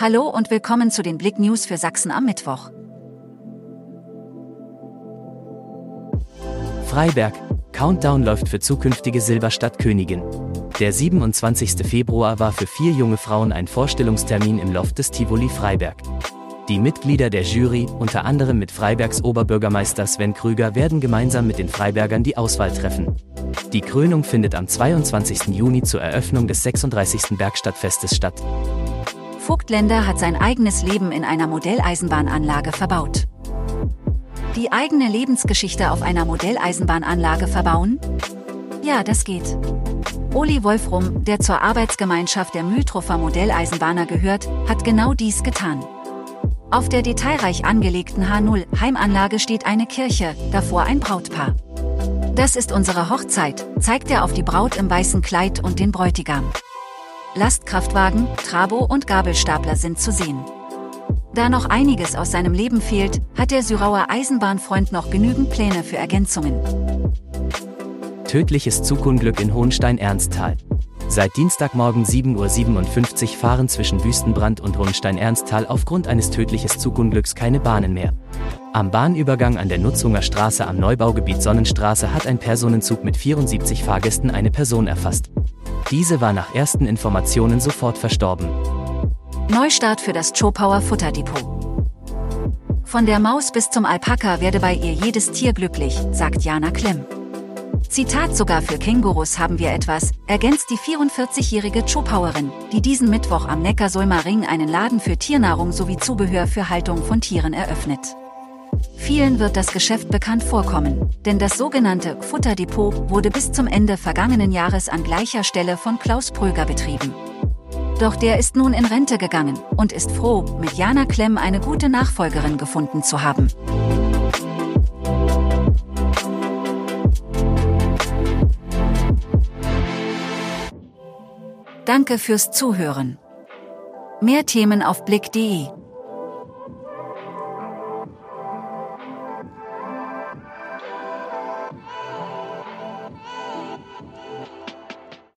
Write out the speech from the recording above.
Hallo und willkommen zu den Blick News für Sachsen am Mittwoch. Freiberg. Countdown läuft für zukünftige Silberstadt-Königin. Der 27. Februar war für vier junge Frauen ein Vorstellungstermin im Loft des Tivoli Freiberg. Die Mitglieder der Jury, unter anderem mit Freibergs Oberbürgermeister Sven Krüger, werden gemeinsam mit den Freibergern die Auswahl treffen. Die Krönung findet am 22. Juni zur Eröffnung des 36. Bergstadtfestes statt. Vogtländer hat sein eigenes Leben in einer Modelleisenbahnanlage verbaut. Die eigene Lebensgeschichte auf einer Modelleisenbahnanlage verbauen? Ja, das geht. Oli Wolfrum, der zur Arbeitsgemeinschaft der Mühltruffer Modelleisenbahner gehört, hat genau dies getan. Auf der detailreich angelegten H0 Heimanlage steht eine Kirche, davor ein Brautpaar. Das ist unsere Hochzeit, zeigt er auf die Braut im weißen Kleid und den Bräutigam. Lastkraftwagen, Trabo und Gabelstapler sind zu sehen. Da noch einiges aus seinem Leben fehlt, hat der Syrauer Eisenbahnfreund noch genügend Pläne für Ergänzungen. Tödliches Zugunglück in Hohenstein-Ernsthal. Seit Dienstagmorgen 7.57 Uhr fahren zwischen Wüstenbrand und Hohenstein-Ernsthal aufgrund eines tödlichen Zugunglücks keine Bahnen mehr. Am Bahnübergang an der Nutzunger Straße am Neubaugebiet Sonnenstraße hat ein Personenzug mit 74 Fahrgästen eine Person erfasst. Diese war nach ersten Informationen sofort verstorben. Neustart für das Chopauer Futterdepot. Von der Maus bis zum Alpaka werde bei ihr jedes Tier glücklich, sagt Jana Klemm. Zitat sogar für Kängurus haben wir etwas, ergänzt die 44-jährige Chopauerin, die diesen Mittwoch am Neckarsulmer Ring einen Laden für Tiernahrung sowie Zubehör für Haltung von Tieren eröffnet. Vielen wird das Geschäft bekannt vorkommen, denn das sogenannte Futterdepot wurde bis zum Ende vergangenen Jahres an gleicher Stelle von Klaus Pröger betrieben. Doch der ist nun in Rente gegangen und ist froh, mit Jana Klemm eine gute Nachfolgerin gefunden zu haben. Danke fürs Zuhören. Mehr Themen auf blick.de